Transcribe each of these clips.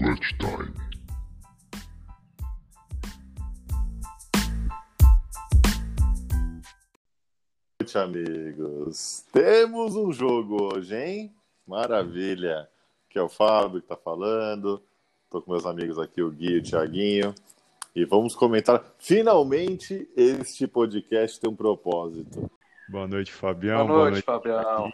Clutch Time. noite, amigos. Temos um jogo hoje, hein? Maravilha. Que é o Fábio que tá falando. Tô com meus amigos aqui, o Gui e o Thiaguinho. E vamos comentar. Finalmente, este podcast tem um propósito. Boa noite, Fabião. Boa noite, Fabião.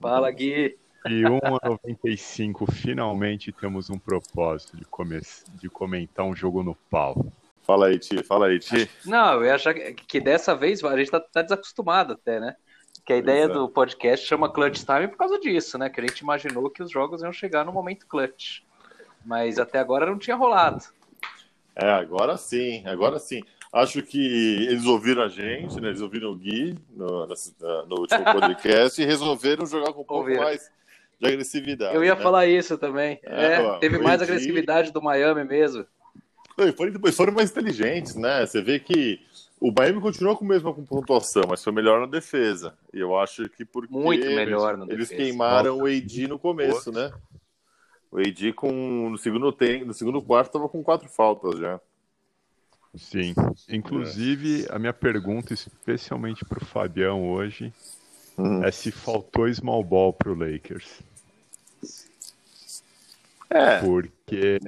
Fala, Gui. E 1 a 95, finalmente temos um propósito de, come... de comentar um jogo no pau. Fala aí, Ti. Fala aí, Ti. Não, eu ia achar que, que dessa vez a gente tá, tá desacostumado até, né? Que a ideia Exato. do podcast chama Clutch Time por causa disso, né? Que a gente imaginou que os jogos iam chegar no momento clutch. Mas até agora não tinha rolado. É, agora sim, agora sim. Acho que eles ouviram a gente, né? Eles ouviram o Gui no, na- no último podcast e resolveram jogar com um pouco Ouviram. mais de agressividade. Eu ia né? falar isso também. É, É, ó, teve mais Edi- agressividade do Miami mesmo. E foram, foram mais inteligentes, né? Você vê que o Miami continuou com a mesma pontuação, mas foi melhor na defesa. E eu acho que porque Muito melhor na eles defesa. queimaram o AD no começo, né? O AD com no segundo tempo, no segundo quarto estava com quatro faltas já. Sim. Inclusive, a minha pergunta, especialmente para o Fabião hoje, Hum. é se faltou small ball para o Lakers. É, Porque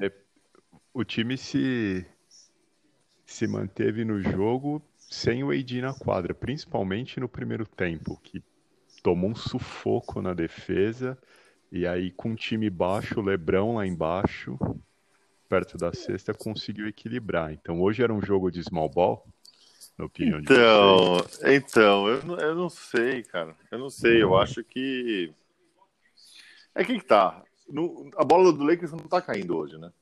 o time se, se manteve no jogo sem o AD na quadra, principalmente no primeiro tempo, que tomou um sufoco na defesa. E aí, com um time baixo, o Lebrão lá embaixo, perto da cesta, conseguiu equilibrar. Então, hoje era um jogo de small ball, na opinião de vocês. então, então eu, não- eu não sei, cara. Eu não sei. Eu acho que é que tá. No- a bola do Lakers não tá caindo hoje, né?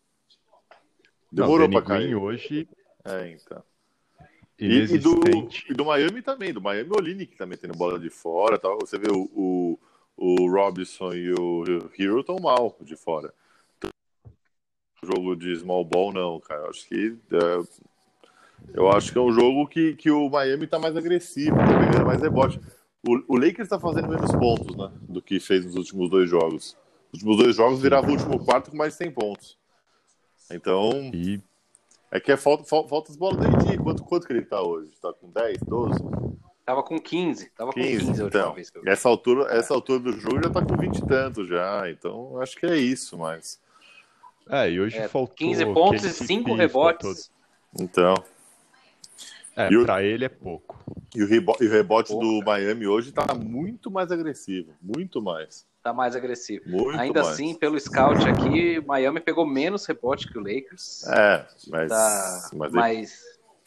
Demorou pra cair. Hoje É, então. E, e do, e do Miami também, do Miami o Olinick também tendo bola de fora tal. Você vê o, o, o Robinson e o Hero estão mal de fora. Jogo de small ball, não, cara. Eu acho que é, eu acho que é um jogo que, que o Miami tá mais agressivo, tá pegando mais rebote. O, o Lakers tá fazendo menos pontos, né? Do que fez nos últimos dois jogos. Os últimos dois jogos virava o último quarto com mais de 100 pontos. Então, E é que é falta, falta, falta as bolas do AD. Quanto, quanto que ele tá hoje? Tá com 10, 12? Tava com 15. Tava com 15, 15, a última então. vez que eu. Essa altura, essa altura do jogo já tá com 20 e tanto já. Então, acho que é isso, mas. É, e hoje É, faltou 15 pontos e KCP, 5 faltou- rebotes. Então. É, E o- pra ele é pouco. E o, rebo- e o rebote Pô, do Miami hoje tá muito mais agressivo. Muito mais. Tá mais agressivo. Muito Ainda mais. assim, pelo scout aqui, Miami pegou menos rebote que o Lakers. É, mas. Tá, mas é- mas,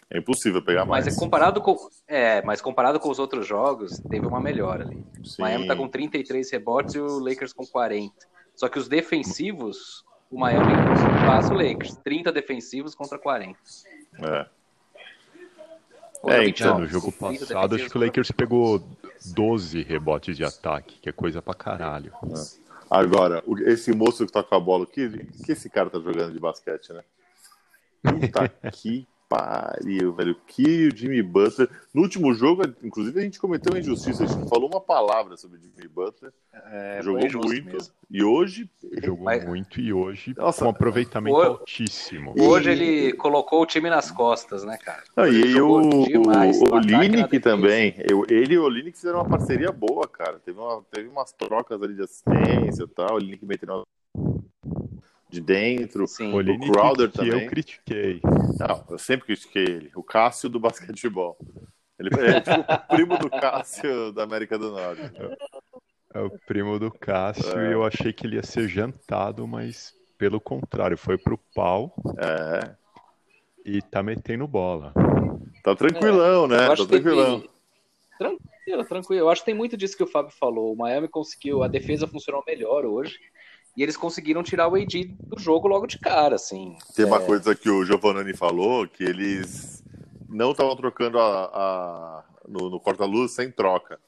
é impossível pegar mais. mas é comparado com é, mas comparado com os outros jogos, teve uma melhora ali. Sim. Miami tá com 33 rebotes e o Lakers com 40. Só que os defensivos, o Miami passa o Lakers, 30 defensivos contra 40. É. É, 29. então, no jogo 30 passado, acho que o Lakers pegou 12 rebotes de ataque, que é coisa pra caralho. Agora, o- esse moço que tá com a bola, que, que esse cara tá jogando de basquete, né? Puta que pariu, velho. Que o Jimmy Butler. No último jogo, inclusive, a gente cometeu uma injustiça. A gente não falou uma palavra sobre o Jimmy Butler. É, jogou muito. mesmo. E hoje. Jogou Mas- muito e hoje Nossa. com aproveitamento Hoje- altíssimo. Hoje E- ele colocou o time nas costas, né, cara? Não, e o, demais o, o também. Eu- ele e o Linick fizeram uma parceria boa, cara. Teve, uma, teve umas trocas ali de assistência e tal. O Linick metendo de dentro. Sim. O Crowder que também. eu critiquei. Não, eu sempre critiquei ele. O Cássio do basquetebol. Ele é tipo o primo do Cássio da América do Norte. É o primo do Cássio É. e eu achei que ele ia ser jantado, mas pelo contrário, foi pro pau É, e tá metendo bola. tá tranquilão, né? Eu Tá acho que tranquilão. Tranquilo, tranquilo. Eu acho que tem muito disso que o Fábio falou. O Miami conseguiu, a defesa funcionou melhor hoje. E eles conseguiram tirar o AD do jogo logo de cara, assim. Tem uma É, coisa que o Giovannani falou, que eles não estavam trocando a, a- no, no corta-luz sem troca.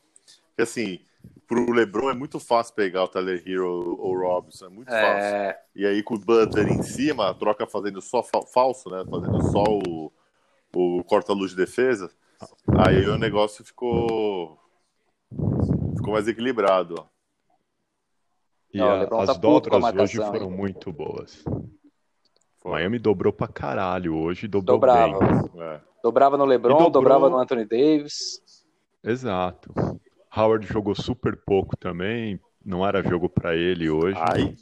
Que assim, pro LeBron é muito fácil pegar o Tyler Hero ou o Robinson, é muito fácil. É, E aí com o Butler em cima, a troca fazendo só fa- falso, né? Fazendo só o, o corta-luz de defesa. Aí o negócio ficou ficou mais equilibrado. E Não, a- as tá dobras hoje foram hein? muito boas. Foi. Miami dobrou pra caralho hoje, dobrou Dobrava. bem. É. Dobrava no LeBron, dobrou- dobrava no Anthony Davis. Exato. Howard jogou super pouco também, não era jogo pra ele hoje. Ai.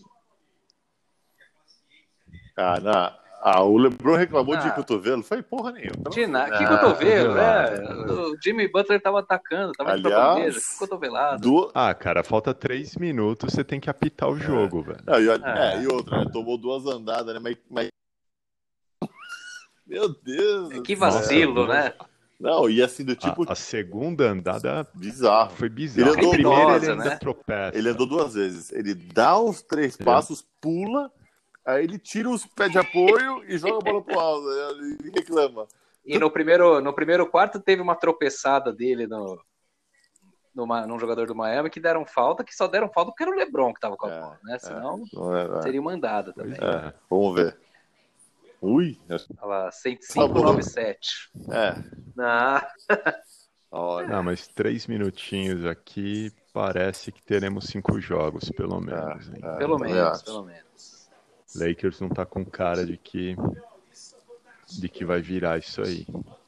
Ah, na... ah, o LeBron reclamou de Ah. cotovelo. Foi porra nenhuma. De nada. Que Ah, cotovelo, cotovelada. é. O Jimmy Butler tava atacando, tava indo pra Aliás, bandeja. Que cotovelada. Du... Ah, cara, falta três minutos, você tem que apitar o jogo, velho. Não, e, É. é, e outra, né? Tomou duas andadas, né? Mas. mas- Meu Deus! Que do vacilo, né? Não, e assim, do A- tipo, a, segunda andada bizarro. foi bizarro. Ele andou a primeira ele ainda né? tropeça. Ele andou duas vezes. Ele dá os três É. passos, pula, aí ele tira os pés de apoio e joga a bola pro alto. Aí Ele reclama. E no primeiro, no primeiro quarto teve uma tropeçada dele no, numa, num jogador do Miami que deram falta, que só deram falta porque era o LeBron que tava com a É, bola, né? Senão Não é, é. seria mandada também. é. É, vamos ver. Ui, Olha lá, Tá 105,97. é. Ah, Olha. Não, mas três minutinhos aqui, parece que teremos cinco jogos, pelo menos. hein? É, pelo menos, pelo menos. Lakers não tá com cara de que de que vai virar isso aí.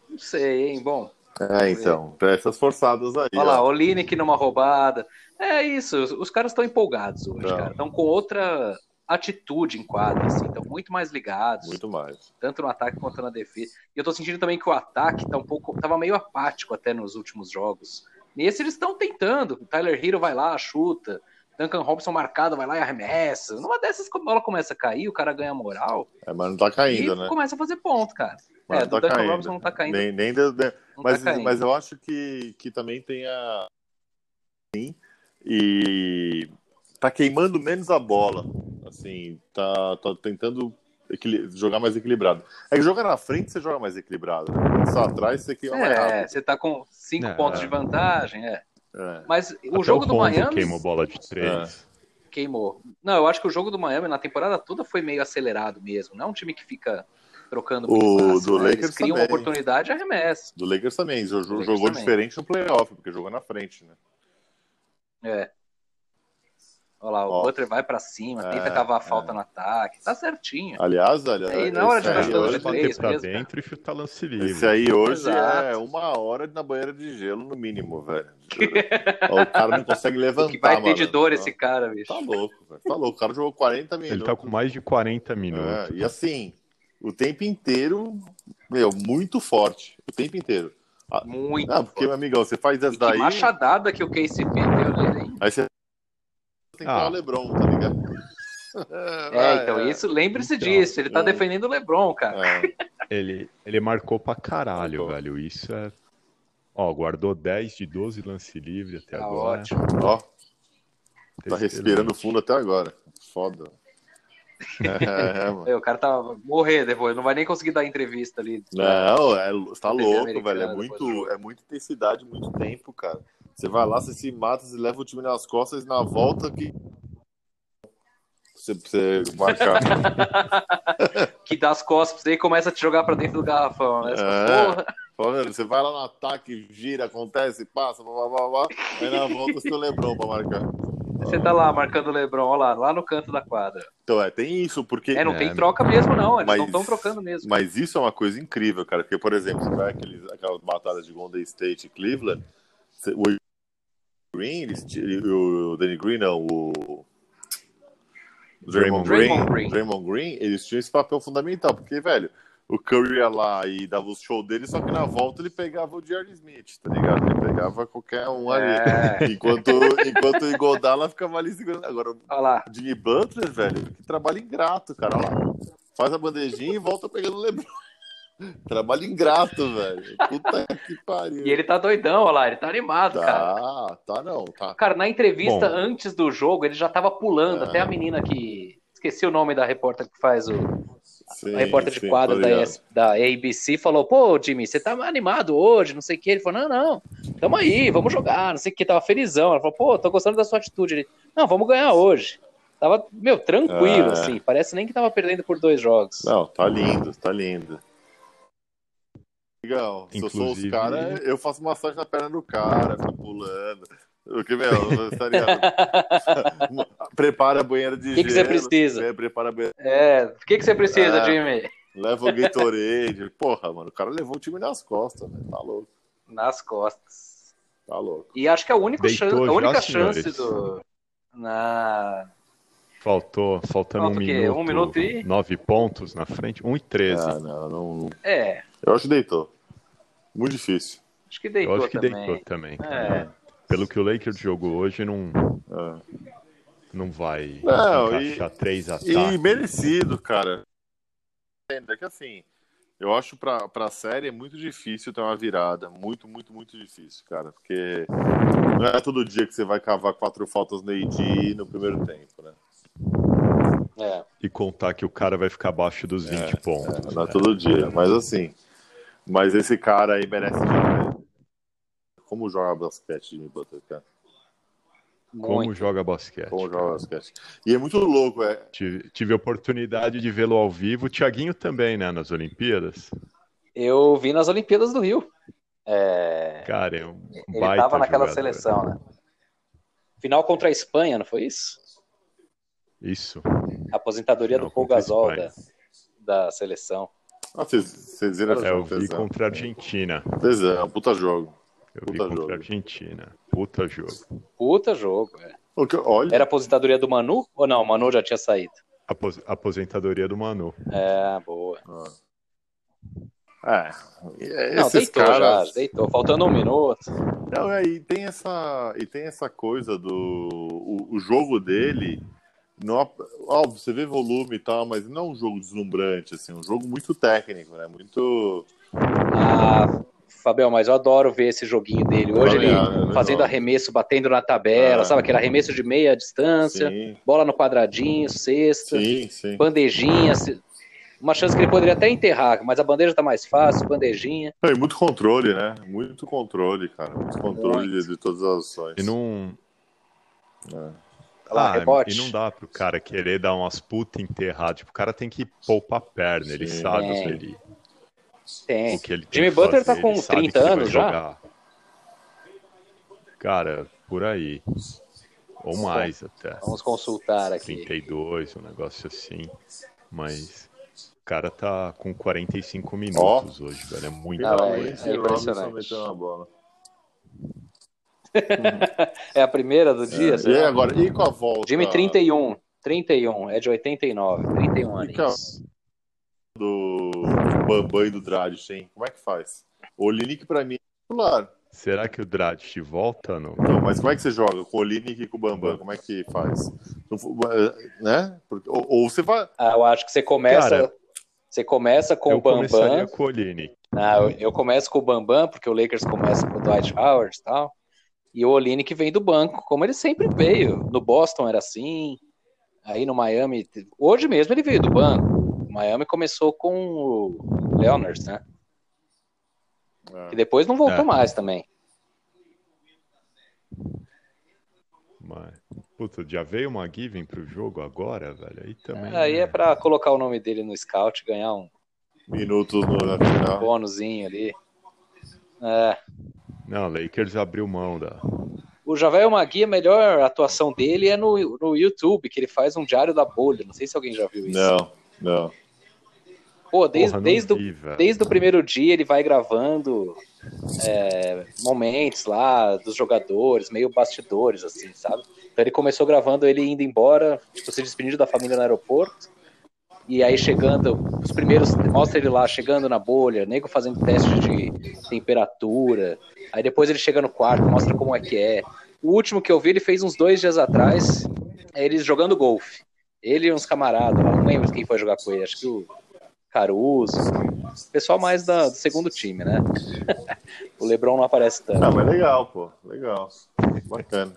Não sei, hein? Bom, É, então, pra essas forçadas aí. olha lá, ó. o Lineker numa roubada. É isso, os, os caras estão empolgados hoje, Não. cara. Estão com outra atitude em quadra, assim, estão muito mais ligados. Muito mais. tanto no ataque quanto na defesa. E eu tô sentindo também que o ataque tá um pouco, tava meio apático até nos últimos jogos. Nesse eles estão tentando. O Tyler Hero vai lá, chuta. Duncan Robinson marcado, vai lá e arremessa. Numa dessas, a bola começa a cair, o cara ganha moral. É, mas não tá caindo, e né? começa a fazer ponto, cara. Mas é, não do tá Duncan caindo. Robinson não tá caindo. Nem, nem de- de- não mas, tá caindo. mas eu acho que, que também tem a. Sim, e tá queimando menos a bola. Assim, tá, tá tentando jogar mais equilibrado. É que jogar na frente você joga mais equilibrado. Né? Só atrás você queima mais É, rápido. você tá com cinco É. pontos de vantagem, é. É. Mas o Até jogo do Lonzo Miami queimou bola de três. queimou. Não, eu acho que o jogo do Miami na temporada toda foi meio acelerado mesmo. Não é um time que fica trocando muito O passe, do né? Eles Lakers criam uma também. oportunidade e arremessa. Do Lakers também. jo- Lakers jogou também. diferente no playoff, porque jogou na frente, né? É. Olha lá, o Ó. Butler vai pra cima, tenta É, cavar a falta é. no ataque. Tá certinho. Aliás, olha. Aí, na hora de esse chance hoje- de bater três pra mesmo, cara. dentro e chutar lance livre. Esse aí hoje Exato. é uma hora na banheira de gelo, no mínimo, velho. Ó, o cara não consegue levantar, O que vai ter de dor esse cara, bicho. Tá louco, velho. Tá louco. O cara jogou 40 minutos. Ele tá com mais de 40 minutos. É, e assim, o tempo inteiro, meu, muito forte. O tempo inteiro. Muito. Ah, porque, meu amigão, você faz E essa que daí, machadada que o KCP deu nele, hein? aí você tem que Ah. ah. o Lebron, tá ligado? É, então, isso, lembre-se Então, disso. Ele tá é. defendendo o LeBron, cara. É, Ele, ele marcou pra caralho, Marcou. velho. Isso é. Ó, guardou 10 de 12 lance livre até Tá agora. ótimo. ó, tá respirando fundo até agora. Foda. É, é. É, O cara tá morrer depois, não vai nem conseguir dar entrevista ali. Não, é, você tá louco, velho. É muito, é muita intensidade, muito tempo, cara. Você vai lá, você se mata, você leva o time nas costas na volta que. Você, você marcar. Que dá as costas pra você e começa a te jogar pra dentro do garrafão, né? Você É. Você vai lá no ataque, gira, acontece, passa, blá, blá, blá, blá. Aí na volta você tem o Lebron pra marcar. Você tá lá marcando o LeBron, ó lá, lá no canto da quadra. Então, é, tem isso, porque. É, não É, tem troca mesmo, não. Eles mas- não estão trocando mesmo. Mas isso é uma coisa incrível, cara. Porque, por exemplo, você vai aqueles, aquelas batalhas de Golden State e Cleveland, você- o Green, eles, o Danny Green, não, o. o Draymond Green. Green. Draymond Green, eles tinham esse papel fundamental, porque, velho, o Curry ia lá e dava o show dele, só que na volta ele pegava o Jerry Smith, tá ligado? Ele pegava qualquer um ali. É, Enquanto, enquanto o Igodala ficava ali segurando. Agora, olha lá. o Jimmy Butler, velho, que trabalho ingrato, cara. Olha lá. Faz a bandejinha e volta pegando o Lebron. Trabalho ingrato, velho. Puta que pariu. E ele tá doidão, olha lá, ele tá animado, cara. Tá, tá não, tá. Cara, na entrevista Bom. antes do jogo, ele já tava pulando. É. Até a menina que. Esqueci o nome da repórter que faz o. Sim, a repórter de sim, tô da, da ABC falou: Pô, Jimmy, você tá animado hoje? Não sei o que. Ele falou: Não, não, tamo aí, vamos jogar. Não sei o que. Tava felizão. Ela falou: Pô, tô gostando da sua atitude. Ele: Não, vamos ganhar hoje. Tava, meu, tranquilo, É. assim. Parece nem que tava perdendo por dois jogos. Não, tá lindo, tá lindo. Legal, se eu sou os Inclusive- caras, eu faço massagem na perna do cara, fico pulando. O que, meu, tá ligado? Prepara a banheira de Que que você gelo, precisa? é, Prepara a banheira, É, o que, que você precisa, É. Jimmy? leva o Gatorade. Porra, mano, o cara levou o time nas costas, velho. Tá louco, Nas costas. tá louco. E acho que a única, Deitou chan- a única senhores? chance do. Na... Faltou, faltando Falta um o minuto, Um minuto e- nove pontos na frente, 1 e 13. Ah, não, não, É, eu acho que deitou. Muito difícil. acho que Eu deitou acho que também. deitou também. É. Pelo que o Lakers jogou hoje, não, É. não vai Não, e- encaixar três ataques. E merecido, cara. É que assim, eu acho pra, pra série é muito difícil ter uma virada. Muito, muito, muito difícil, cara. Porque não é todo dia que você vai cavar quatro faltas no AD no primeiro tempo, né? É. E contar que o cara vai ficar abaixo dos 20 pontos. Não é né? todo dia. Mas assim, mas esse cara aí merece demais. Como joga basquete, Jimmy Butler, cara? Como Muito. joga basquete. Como joga basquete. E é muito louco, é. Tive, tive a oportunidade de vê-lo ao vivo. O Thiaguinho também, né? Nas Olimpíadas. Eu vi nas Olimpíadas do Rio. É, Cara, é um Ele baita tava naquela jogador. seleção, né? Final contra a Espanha, não foi isso? Isso. A aposentadoria Final do Paul Gasol da, da seleção. Ah, vocês, vocês viram É, eu vi tesão. contra a Argentina. Tesão, puta jogo. Eu vi Puta contra jogo. a Argentina. Puta jogo. Puta jogo. é. O que- Olha, Era a aposentadoria do Manu? Ou não? O Manu já tinha saído. Apos- aposentadoria do Manu. É, boa. É, e- Não, esses deitou caras. já, deitou. Faltando um minuto. Não, é, e tem essa e tem essa coisa do o, o jogo dele. Não, óbvio, você vê volume e tal, mas não é um jogo deslumbrante, assim, é um jogo muito técnico, né? Muito. Ah, Fabião, mas eu adoro ver esse joguinho dele. Hoje ele é fazendo arremesso, batendo na tabela, É. sabe? Aquele arremesso de meia distância, Sim, bola no quadradinho, cesta, sim, sim. bandejinha. Uma chance que ele poderia até enterrar, mas a bandeja tá mais fácil, bandejinha. E muito controle, né? Muito controle, cara. Muito controle Muito. de, de todas as ações. E não. É. Lá, Ah, rebote. e não dá pro cara querer dar umas puta enterradas. Tipo, o cara tem que poupar a perna. Ele sabe o Tem. que ele, Tem. o que ele tem Jimmy que Butler fazer, tá com ele sabe 30 que ele vai anos já? Cara, por aí. Ou mais até. Vamos consultar aqui. 32, um negócio assim. Mas o cara tá com 45 minutos hoje, velho. É muito Não, é- coisa. É Robinson impressionante. meteu uma bola. É a primeira do dia? É, E agora, e com a volta Jimmy 31. 31, é de 89. 31 E com a- anos. do Bambam e do Dragic, hein? Como é que faz? O Olinick pra mim é titular. Será que o Dragic volta? Não? Não, mas como é que você joga? Com o Olinick e com o Bambam? Como é que faz? Não fu- Né? Ou, ou você vai... Ah, eu acho que você começa. Cara, você começa com eu o Bambam. começaria com o Olinick. Ah, eu, eu começo com o Bambam, porque o Lakers começa com o Dwight Howard e tal. E o Oline que vem do banco, como ele sempre veio. No Boston era assim. Aí no Miami. Hoje mesmo ele veio do banco. O Miami começou com o Leonard, né? É. E depois não voltou É. mais também. Mas, puta, já veio uma Given pro jogo agora, velho. Aí também. Aí né? é pra colocar o nome dele no scout, ganhar um Minutos no, na final. bônusinho ali. É. Não, Lakers abriu mão da. O Javel Magui, a melhor atuação dele é no, no YouTube, que ele faz um diário da bolha. Não sei se alguém já viu isso. Não, não. Pô, desde, Porra, desde, o, vi, velho. desde o primeiro dia ele vai gravando é, momentos lá dos jogadores, meio bastidores, assim, sabe? Então ele começou gravando ele indo embora, tipo, se despedindo da família no aeroporto. E aí chegando, os primeiros, mostra ele lá chegando na bolha, nego fazendo teste de temperatura. Aí depois ele chega no quarto, mostra como é que é. O último que eu vi, ele fez uns dois dias atrás, é eles jogando golfe. Ele e uns camaradas não lembro quem foi jogar com ele, acho que o Caruso, pessoal mais da- do segundo time, né? o Lebron não aparece tanto. Ah, mas legal, pô. Legal. Bacana.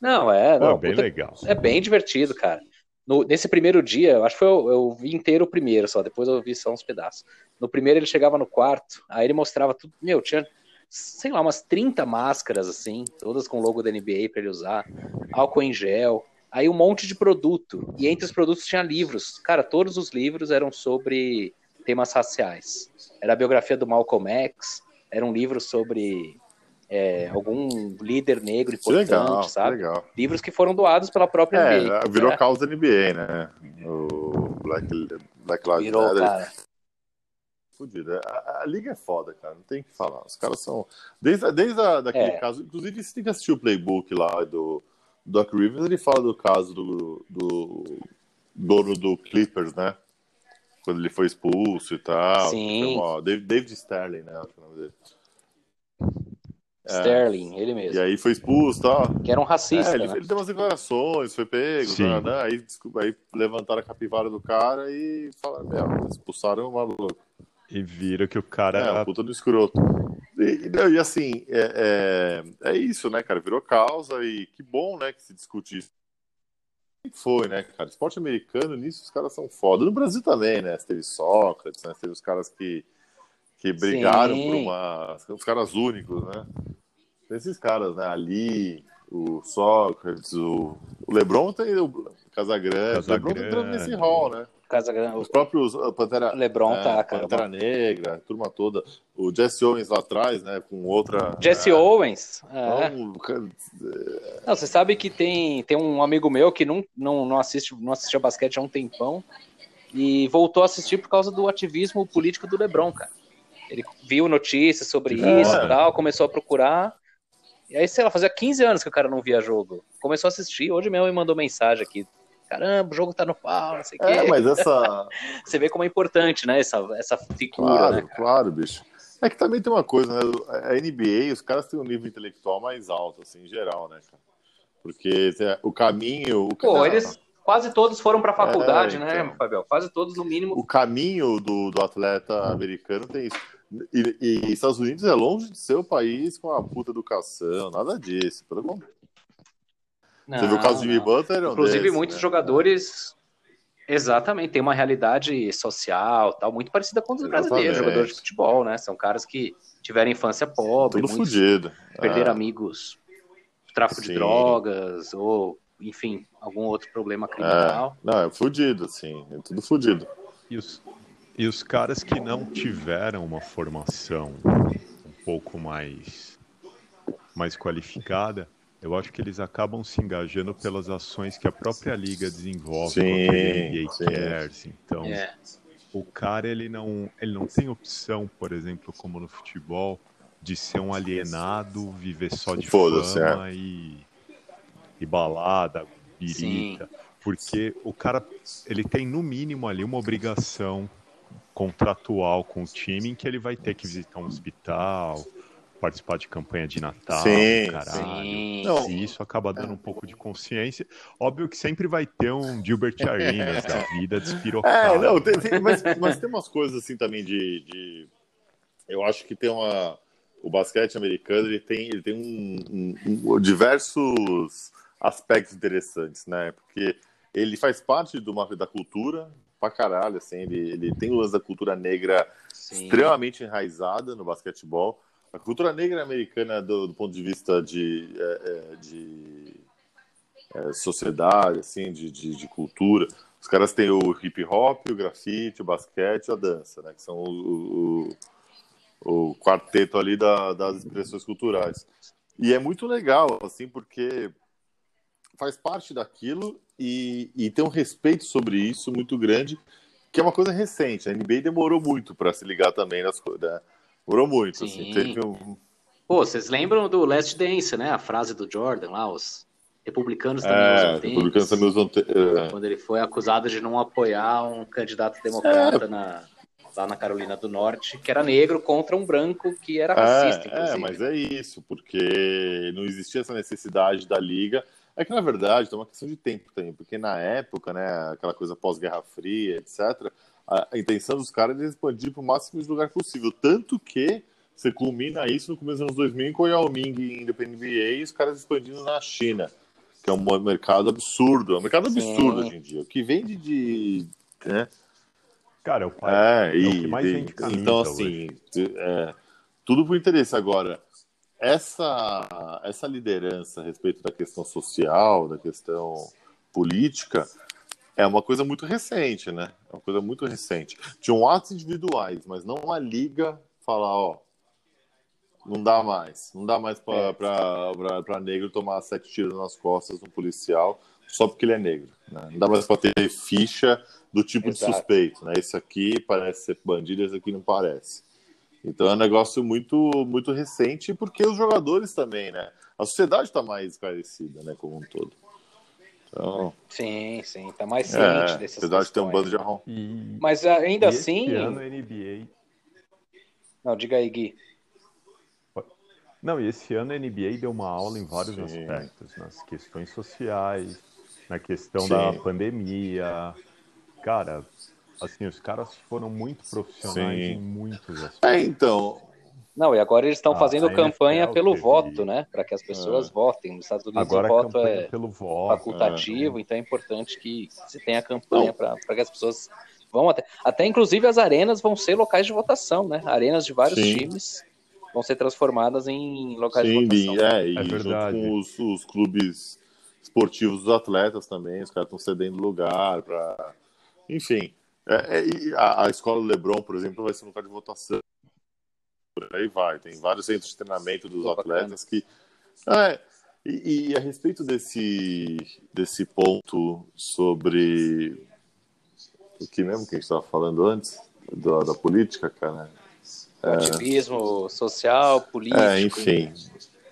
Não, é, não, bem puta- legal. é bem divertido, cara. No- nesse primeiro dia, acho que foi, eu, eu vi inteiro o primeiro só, depois eu vi só uns pedaços. No primeiro ele chegava no quarto, aí ele mostrava tudo, meu, tinha, sei lá, umas 30 máscaras assim, todas com logo da NBA pra ele usar, álcool em gel, aí um monte de produto, e entre os produtos tinha livros. Cara, todos os livros eram sobre temas raciais. Era a biografia do Malcolm X, era um livro sobre é, algum líder negro importante, legal, sabe? Legal. Livros que foram doados pela própria É, NBA. virou né? causa NBA, né? O Black, Black Lives Virou, Matter. cara. Fudido. A, a liga é foda, cara. Não tem o que falar. Os caras são. Desde, desde a, daquele É. caso. Inclusive, você tem que assistir o playbook lá do Doc Rivers. Ele fala do caso do, do dono do Clippers, né? Quando ele foi expulso e tal. Sim. David, David Sterling, né? Acho que é o nome dele. Sterling, ele mesmo. E aí foi expulso e tal. Que era um racista, É, ele, né? ele deu umas declarações, foi pego, né, né, aí, desculpa, aí levantaram a capivara do cara e falaram, meu, expulsaram o maluco. E vira que o É, cara. um puta do escroto. E, e, e assim, é, é, é isso, né, cara? Virou causa e que bom, né, que se discute isso. Foi, né, cara? Esporte americano, nisso os caras são foda. No Brasil também, né? Você teve Sócrates, né? Teve os caras que, que brigaram Sim. por uma. Os caras únicos, né? Esses caras, né? Ali, o Sócrates, o, o Lebron tem o Casagrande. O Lebron tá entrando Casagrande. nesse hall, né? Os próprios uh, Pantera, LeBron é, tá, cara. Pantera Negra, turma toda. O Jesse Owens lá atrás, né? Com outra. Jesse é, Owens. é. então, cara, Não, você sabe que tem, tem um amigo meu que não, não, não, assiste, não assistia basquete há um tempão e voltou a assistir por causa do ativismo político do LeBron, cara. Ele viu notícias sobre Que isso e tal, começou a procurar. E aí, sei lá, fazia 15 anos que o cara não via jogo. Começou a assistir, hoje mesmo me mandou mensagem aqui. Caramba, o jogo tá no pau, não sei o quê. É, mas essa. Você vê como é importante, né, essa, essa figura, Claro, né, claro, bicho. É que também tem uma coisa, né? A NBA, os caras têm um nível intelectual mais alto, assim, em geral, né, cara? Porque o caminho. O, Pô, eles quase todos foram pra faculdade, É, né, então. Fabiel? Quase todos, no mínimo, o caminho do, do atleta americano tem isso. E, e Estados Unidos é longe de ser o país com a puta educação, nada disso. Pelo contrário. Você viu o caso de Jimmy não. Butler? é Inclusive, desses, muitos né? jogadores. Exatamente, tem uma realidade social tal, muito parecida com os brasileiros, jogadores de futebol, né? São caras que tiveram infância pobre, Tudo fudido. perderam É. amigos, tráfico de Sim. drogas, ou, enfim, algum outro problema criminal. Não, é fudido, assim. É tudo fudido. E os, e os caras que não tiveram uma formação um pouco mais, mais qualificada, eu acho que eles acabam se engajando pelas ações que a própria liga desenvolve Sim, com aquele NBA sim. Cares. Então, É. o cara ele não, ele não tem opção, por exemplo, como no futebol, de ser um alienado, viver só de fama e, e balada, birita. Porque o cara ele tem no mínimo ali uma obrigação contratual com o time em que ele vai ter que visitar um hospital, participar de campanha de Natal, Sim, caralho. Sim. Não. E isso acaba dando um pouco de consciência. Óbvio que sempre vai ter um Gilbert Arenas da vida despirocado. É, não, tem, tem- mas, mas tem umas coisas assim também de, de- Eu acho que tem uma. O basquete americano ele tem, ele tem um, um- um- diversos aspectos interessantes, né? Porque ele faz parte de uma, da cultura pra caralho, assim, ele, ele tem o lance da cultura negra Sim. extremamente enraizada no basquetebol. A cultura negra americana, do, do ponto de vista de, é, é, de é, sociedade, assim, de, de, de cultura, os caras têm o hip hop, o grafite, o basquete a dança, né? Que são o, o, o quarteto ali da, das expressões culturais. E é muito legal, assim, porque faz parte daquilo e, e tem um respeito sobre isso muito grande, que é uma coisa recente. A NBA demorou muito para se ligar também nas né? Demorou muito, Sim. assim. Teve um... Pô, vocês lembram do Last Dance, né? A frase do Jordan lá, os republicanos também É, usam tênis. republicanos também usam... é. Quando ele foi acusado de não apoiar um candidato democrata na, lá na Carolina do Norte, que era negro contra um branco que era racista, É, inclusive. é, mas é isso, porque não existia essa necessidade da liga. É que, na verdade, tem uma questão de tempo também, porque na época, né, aquela coisa pós-Guerra Fria, etc., a, a intenção dos caras é expandir para o máximo de lugar possível. Tanto que você culmina isso no começo dos anos 2000 com o Yao Ming indo para NBA e os caras expandindo na China, que é um mercado absurdo. É um mercado Sim. absurdo hoje em dia. O que vende de. Né, Cara, é o pai. é, o e, que mais vende camisa então assim, é, tudo por interesse. Agora, essa, essa liderança a respeito da questão social, da questão política, é uma coisa muito recente, né? É uma coisa muito recente. Tinham atos individuais, mas não uma liga falar, ó, não dá mais. Não dá mais para é. negro tomar sete tiros nas costas de um policial só porque ele é negro. Né? Não dá mais para ter ficha do tipo Exato. de suspeito. Né? Esse aqui parece ser bandido, esse aqui não parece. Então é um negócio muito, muito recente, porque os jogadores também, né? A sociedade está mais esclarecida, né, como um todo. Então, sim, sim, está mais ciente é, dessas apesar de ter um bando de arrom. Mas ainda e assim. Esse ano a NBA. Não, diga aí, Gui. Não, e esse ano a NBA deu uma aula em vários sim. aspectos, nas questões sociais, na questão sim. da pandemia. Cara, assim, os caras foram muito profissionais sim. em muitos aspectos. É, então, não, e agora eles estão ah, fazendo campanha pelo teve... voto, né? Para que as pessoas é. votem. Nos Estados Unidos agora o voto é pelo voto, facultativo, é. então é importante que se tenha campanha para que as pessoas vão até. Até inclusive as arenas vão ser locais de votação, né? Arenas de vários Sim. times vão ser transformadas em locais Sim, de votação. É, e é junto com os, os, clubes esportivos dos atletas também, os caras estão cedendo lugar para. Enfim. É, é, a, a escola Lebron, por exemplo, vai ser um lugar de votação por aí vai. Tem vários centros de treinamento dos atletas que. É, e, e, a respeito desse, desse ponto sobre o que mesmo que a gente estava falando antes, da, da política, cara. É... ativismo social, político. É, enfim.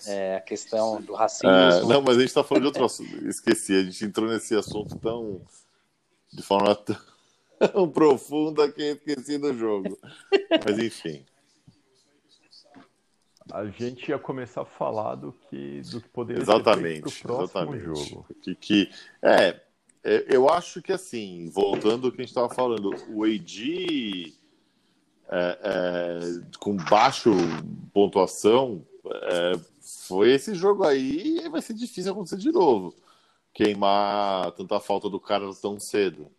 É, a questão do racismo. É, não, mas a gente está falando de outro assunto. Esqueci, a gente entrou nesse assunto tão. de forma tão profunda que esqueci do jogo. Mas enfim a gente ia começar a falar do que, do que poderia exatamente, ser próximo exatamente. jogo. Que, que, é, é, eu acho que assim, voltando ao que a gente estava falando, o AD é, é, com baixo pontuação é, foi esse jogo aí e vai ser difícil acontecer de novo. Queimar tanta falta do cara tão cedo.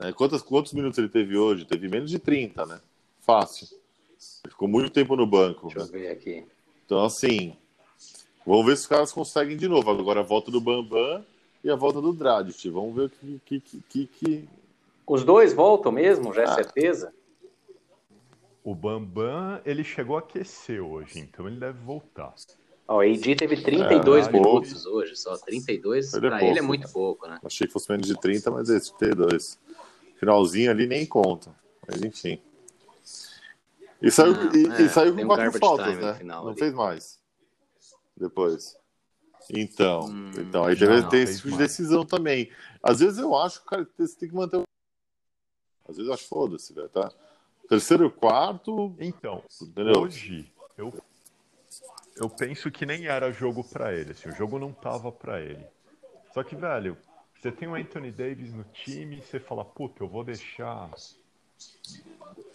É, quantos, quantos minutos ele teve hoje? Teve menos de 30, né? Fácil. Ele ficou muito tempo no banco. Deixa eu ver aqui. Então, assim, vamos ver se os caras conseguem de novo. Agora a volta do Bambam e a volta do Dradit. Vamos ver o que, que, que, que... Os dois voltam mesmo, já é ah. certeza? O Bambam, ele chegou a aquecer hoje, então ele deve voltar. Ó, o AD teve 32 é, minutos pouco. hoje, só 32 para ele é muito pouco, né? Achei que fosse menos de 30, mas esse 32. Finalzinho ali nem conta. Mas enfim. E saiu, não, e, é, e saiu com um quatro faltas, né? Final, não ali. fez mais. Depois. Então, hum, então aí deve ter esse tipo de decisão também. Às vezes eu acho que cara, você tem que manter. Às vezes eu acho foda-se, velho, tá? Terceiro e quarto. Então, entendeu? hoje eu, eu penso que nem era jogo para ele. Assim, o jogo não tava para ele. Só que, velho, você tem o Anthony Davis no time, você fala, puta, eu vou deixar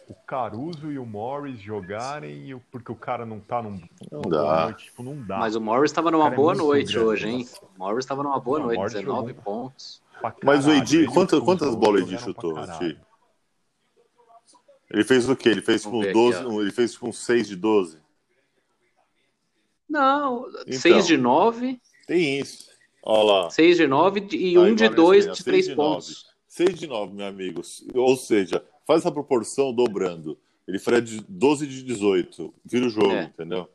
o Caruso e o Morris jogarem porque o cara não tá num, não dá. Noite, tipo, não dá. Mas o Morris estava numa é boa é noite hoje, hein? O Morris estava numa boa não, noite, 19 pontos. Caralho, Mas o Edi, quantas, quantas bolas o Edi chutou? Ele fez o quê? Ele fez com 12, aqui, ele fez com 6 de 12? Não, então, 6 de 9. Tem isso. Olha lá. 6 de 9 e 1 de 2 de 3 pontos. 6 de 9, meu amigo. Ou seja, faz essa proporção dobrando. Ele faria de 12 de 18. Vira o jogo, é. entendeu?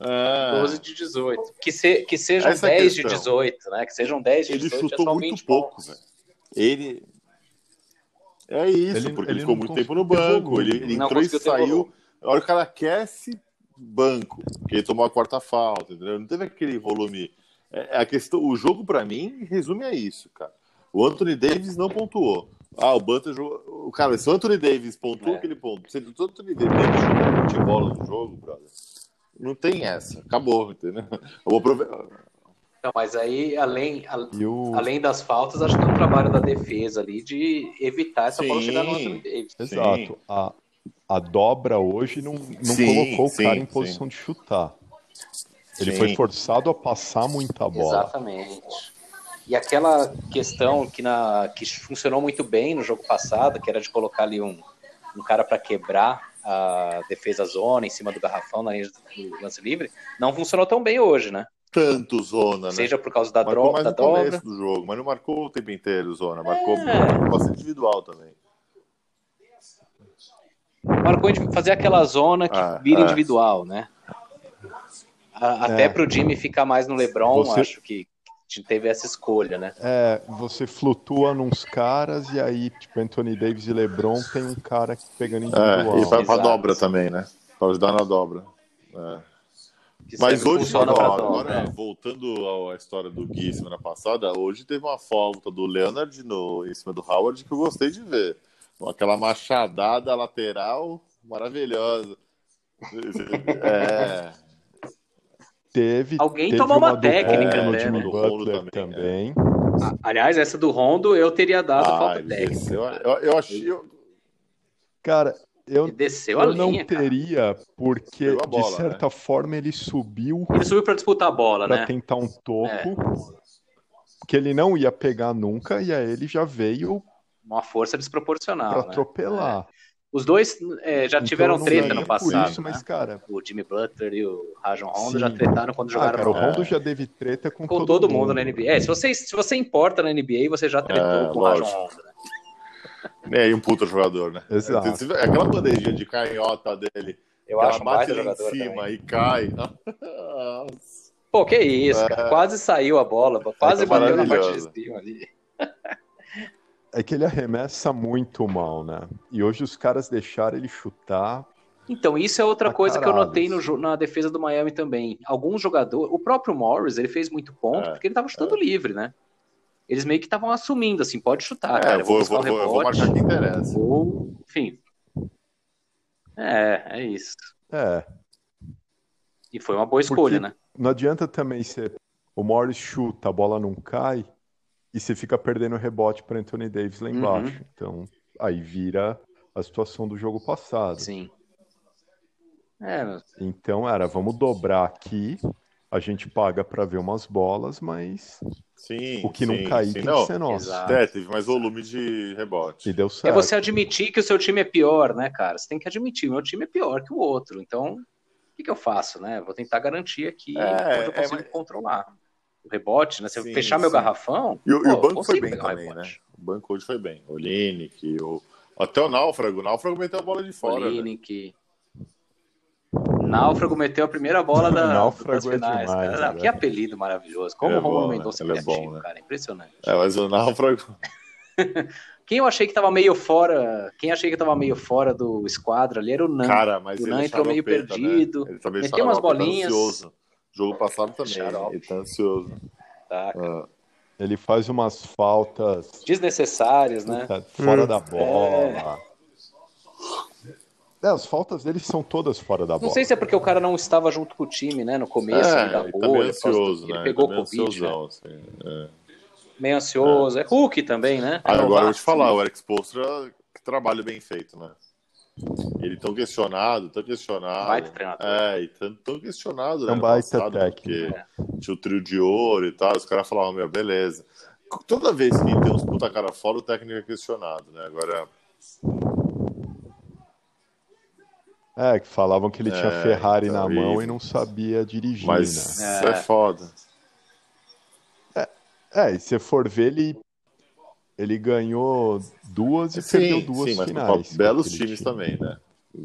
Ah. 12 de 18. Que, se, que sejam essa 10 é de 18, né? Que sejam 10 de ele 18. Ele chutou muito pouco, velho. Ele. É isso, ele, porque ele, ele ficou muito tempo no banco. Ele, ele entrou e saiu. A hora que o cara aquece, banco. Porque ele tomou a quarta falta, entendeu? Não teve aquele volume. É, é a questão, o jogo, para mim, resume a isso, cara. O Anthony Davis não pontuou. Ah, o Butler jogou. Cara, se o Anthony Davis pontuou é. aquele ponto, se o Anthony Davis jogou futebol no jogo, brother, não tem essa. Acabou, entendeu? Eu vou aproveitar. Não, mas aí, além, o... além das faltas, acho que é um trabalho da defesa ali de evitar essa sim, bola chegar no Anthony Davis. Exato. A, a dobra hoje não, não sim, colocou sim, o cara em posição de chutar. Ele foi forçado a passar muita bola. Exatamente. E aquela questão que, na, que funcionou muito bem no jogo passado, que era de colocar ali um, um cara para quebrar a defesa zona em cima do garrafão na linha do lance livre, não funcionou tão bem hoje, né? tanto zona, né? Seja por causa da, marcou dro mais da no começo dobra. do jogo, mas não marcou o tempo inteiro zona. Marcou É. bastante individual também. Marcou de fazer aquela zona que Ah, vira é. individual, né? A- Até É. pro Jimmy ficar mais no LeBron, Você- acho que teve essa escolha, né? É, você flutua nos caras e aí, tipo, Anthony Davis e LeBron tem um cara pegando individual. É, e vai pra dobra também, né? Pra ajudar na dobra. É. Que Mas hoje, agora, agora, né? voltando à história do Gui semana passada, hoje teve uma falta do Leonard no, em cima do Howard que eu gostei de ver. Aquela machadada lateral maravilhosa. É, Teve, Alguém teve tomou uma do técnica, né? Jimmy Do Butler Rondo também. também, A- Aliás, essa do Rondo eu teria dado ah, falta técnica. desceu. Eu, eu achei. eu- Cara, eu, eu não linha, cara. teria, porque Pegou a bola, de certa forma ele subiu Ele subiu pra disputar a bola, pra né? tentar um topo que ele não ia pegar nunca e aí ele já veio Uma força desproporcional. pra né? atropelar. Os dois é, já Então, tiveram treta no por passado. isso, né? mas cara, O Jimmy Butler e o Rajon Rondo Sim. já tretaram quando ah, jogaram cara, o Rondo já teve treta com, com todo, mundo na NBA. É, se você, se você importa na NBA, você já tretou É, com o Rajon. Rondo, né? É, e um puta jogador, né? Exato. Você vê Aquela bandejinha de canhota dele. Eu acho um bate lá em jogador cima também. e cai. Nossa. Pô, que isso, cara. Quase saiu a bola, quase É bateu na parte de cima ali. É que ele arremessa muito mal, né? E hoje os caras deixaram ele chutar. Então, isso é outra coisa que eu caralho. notei no jo- na defesa do Miami também. Alguns jogadores, o próprio Morris, ele fez muito ponto É, porque ele tava chutando livre, né? Eles meio que estavam assumindo, assim, pode chutar, É, cara. eu vou, vou, eu vou, o vou, eu vou rebote. marcar quem interessa. Ou, enfim. É, é isso. É, E foi uma boa escolha, Porque- né? não adianta também ser o Morris chuta, a bola não cai e você fica perdendo rebote para Anthony Davis lá Uhum. embaixo. Então, aí vira a situação do jogo passado. Sim. É, Então era, vamos dobrar aqui, a gente paga para ver umas bolas, mas Sim. o que não sim, cair sim. tem Não, que ser nosso. exato. É, teve mais volume de rebote. E deu é certo. você admitir que o seu time é pior, né, cara? Você tem que admitir, meu time é pior que o outro. Então, o que, que eu faço, né? Vou tentar garantir aqui É, onde eu é, consigo mas- controlar. O rebote, né? Se eu Sim, fechar meu sim. garrafão. E, o- e pô, o eu banco foi bem o também, né? O banco hoje foi bem. O Linick, o... até o Náufrago. O Náufrago meteu a bola de fora. né? Olinick. Náufrago meteu a primeira bola da, Náufrago das é finais. demais, cara. né? Que apelido maravilhoso. Como é o Romulo né? Mendonça é Ele é bom, né? cara. Impressionante. É, mas o Náufrago. Quem eu achei que tava meio fora. Quem eu achei que tava meio fora do esquadro ali era o Nan. Cara, mas O Nan é entrou meio xaropeta, perdido, Né? Ele meteu umas bolinhas. Tá ansioso. Jogo passado também. Xarope. Ele tá ansioso. Tá, Ah, Ele faz umas faltas Desnecessárias, né? fora Hum. da bola. É, as faltas dele são todas fora da bola. Não sei se é porque o cara não estava junto com o time, né? No começo é, da ele tá meio ansioso, ele né? pegou ele tá meio Covid, né? ansiosão, assim. É. meio ansioso. É Hulk também, né? Ah, agora eu vou te falar, o Eric Spoelstra, que trabalho bem feito, né? Ele tão questionado, tão questionado. Baita treinador. É, e tão, tão questionado, né? É um no baita passado, técnico. Porque tinha o trio de ouro e tal, os caras falavam, meu, beleza. Toda vez que tem uns puta cara fora, o técnico é questionado, né? Agora, É, que falavam que ele tinha É, Ferrari tá na mão e não sabia dirigir, mas né? é, É. foda. É, e se for ver, ele, ele ganhou duas e perdeu Sim, duas sim, mas finais. pô, belos times time. também, né?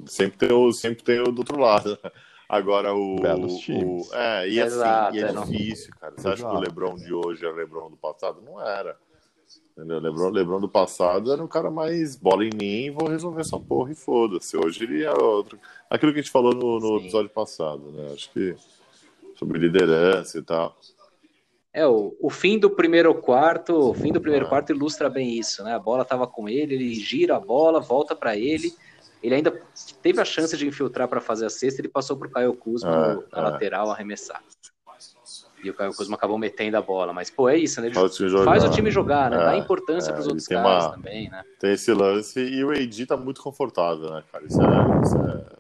Sempre tem, o, sempre tem o do outro lado. Agora o. Belos o- times. é, e assim, Exato, e é é, não- difícil, cara. Você acha que o Exato. Lebron de hoje é o Lebron do passado? Não era. Entendeu? Lebron, Lebron do passado era um cara mais bola em mim, vou resolver essa porra e foda-se. Hoje ele é outro. Aquilo que a gente falou no, no episódio passado, né? Acho que sobre liderança e tal. É, o, o fim do primeiro quarto, o fim do primeiro É. quarto ilustra bem isso, né? A bola tava com ele, ele gira a bola, volta para ele. Ele ainda teve a chance de infiltrar para fazer a cesta, ele passou pro Caio Kuzma no- na é. lateral arremessar. E o Caio Kuzma acabou metendo a bola, mas pô, é isso, né? Ele Faz o time jogar. faz o time jogar, né? É, Dá importância é, pros ele outros caras uma- também, né? Tem esse lance e o AD tá muito confortável, né, cara? Isso é, isso é.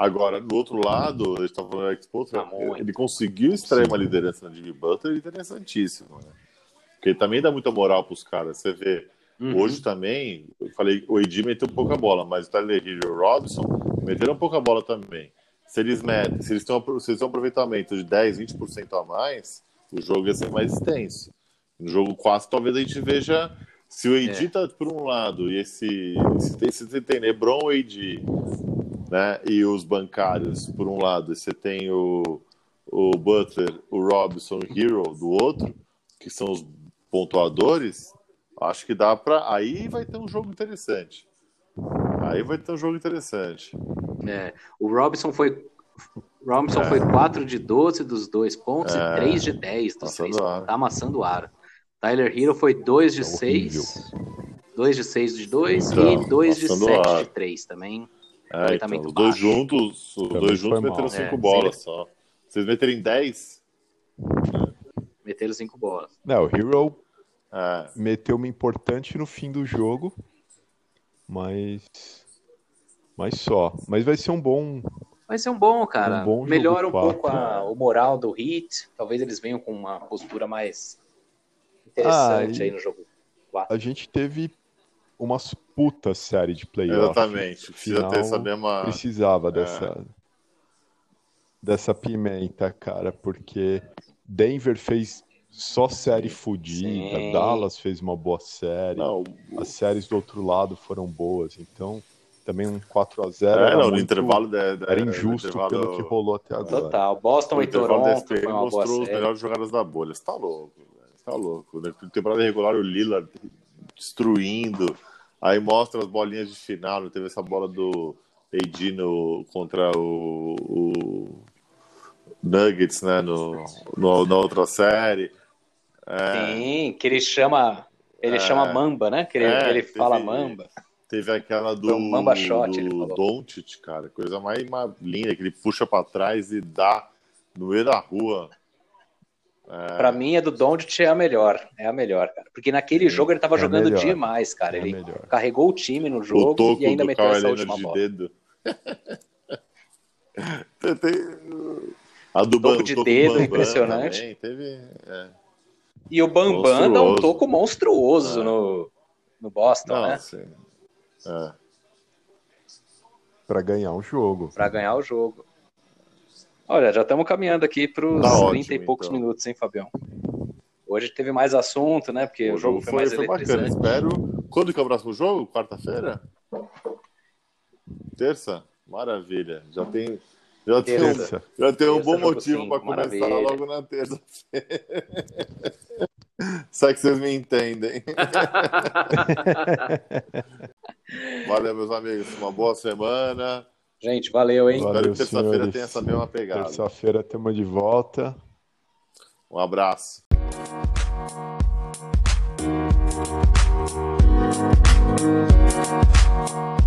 Agora, do outro lado, a gente tá falando do Eric Spoelstra, Tá ele conseguiu extrair uma liderança na Jimmy Butler interessantíssima, né? Porque ele também dá muita moral pros caras. Você vê, Uhum. hoje também, eu falei, o AD meteu pouca bola, mas o Tyler Hero e o Robson meteram pouca bola também. se eles medem, se eles têm um, se eles têm um aproveitamento de 10, 20% a mais, o jogo ia ser mais extenso. No jogo 4, talvez a gente veja se o AD é. tá por um lado e esse se tem, se você tem LeBron AD, né, e os bancários por um lado, e você tem o, o Butler, o Robson, o Hero do outro, que são os pontuadores, acho que dá para aí vai ter um jogo interessante. Aí vai ter um jogo interessante. É, o Robson foi Robinson é. foi 4 de 12 dos dois pontos é. e 3 de 10 dos três pontos. Tá amassando o ar. Tyler Hero foi 2 de é 6. 2 de 6 de 2 então, e 2 de 7 de 3 também. É, então, os dois juntos, os dois juntos meteram 5 é, bolas sim. só. Vocês meterem 10? Meteram 5 bolas. Não, o Hero é. meteu uma importante no fim do jogo, mas mas só. Mas vai ser um bom Vai ser um bom, cara. Um bom Melhora um pouco a, o moral do Heat. Talvez eles venham com uma postura mais interessante ah, aí no jogo 4. A gente teve umas putas série de playoffs. Exatamente. Precisa ter essa mesma. Precisava é. dessa, dessa pimenta, cara, porque Denver fez só série fodida, Dallas fez uma boa série, Não, as séries do outro lado foram boas, então também um 4x0 é, era, não, muito, intervalo de, de, era injusto intervalo... pelo que rolou até agora. Total, Boston o e Toronto foi uma mostrou boa as melhores jogadas da bolha, você tá louco, você tá louco. Na temporada regular o Lillard destruindo, aí mostra as bolinhas de final, teve essa bola do AD no, contra o, o Nuggets, né, no, no, na outra série. É... Sim, que ele chama, ele é... chama Mamba, né, que ele, é, ele fala Mamba. Teve aquela do, um Mamba Shot, do Doncic, cara, coisa mais, mais linda, que ele puxa para trás e dá no meio da rua. É... Pra mim, a do Doncic é a melhor. É a melhor, cara. Porque naquele Sim, jogo ele tava é jogando melhor. demais, cara. É ele melhor. carregou o time no jogo e ainda meteu essa última de bola. Dedo. a do toco de dedo, Bambam impressionante. Também, teve, é. E o Bambam dá um toco monstruoso é. no, no Boston, Não, né? Sim. É. Para ganhar o jogo. Para ganhar o jogo. Olha, já estamos caminhando aqui para os tá 30 ótimo, e poucos então. minutos, hein, Fabião? Hoje teve mais assunto, né? Porque o, o jogo foi, foi mais foi bacana. Espero. Quando que é o próximo jogo? Quarta-feira? Terça? Maravilha. Já tem. Já tem, um, já tem um bom motivo para começar logo na terça-feira. Só que vocês me entendem. valeu, meus amigos. Uma boa semana. Gente, valeu, hein? Valeu, Espero que terça-feira tenha essa mesma pegada. Terça-feira temos de volta. Um abraço. Thank you.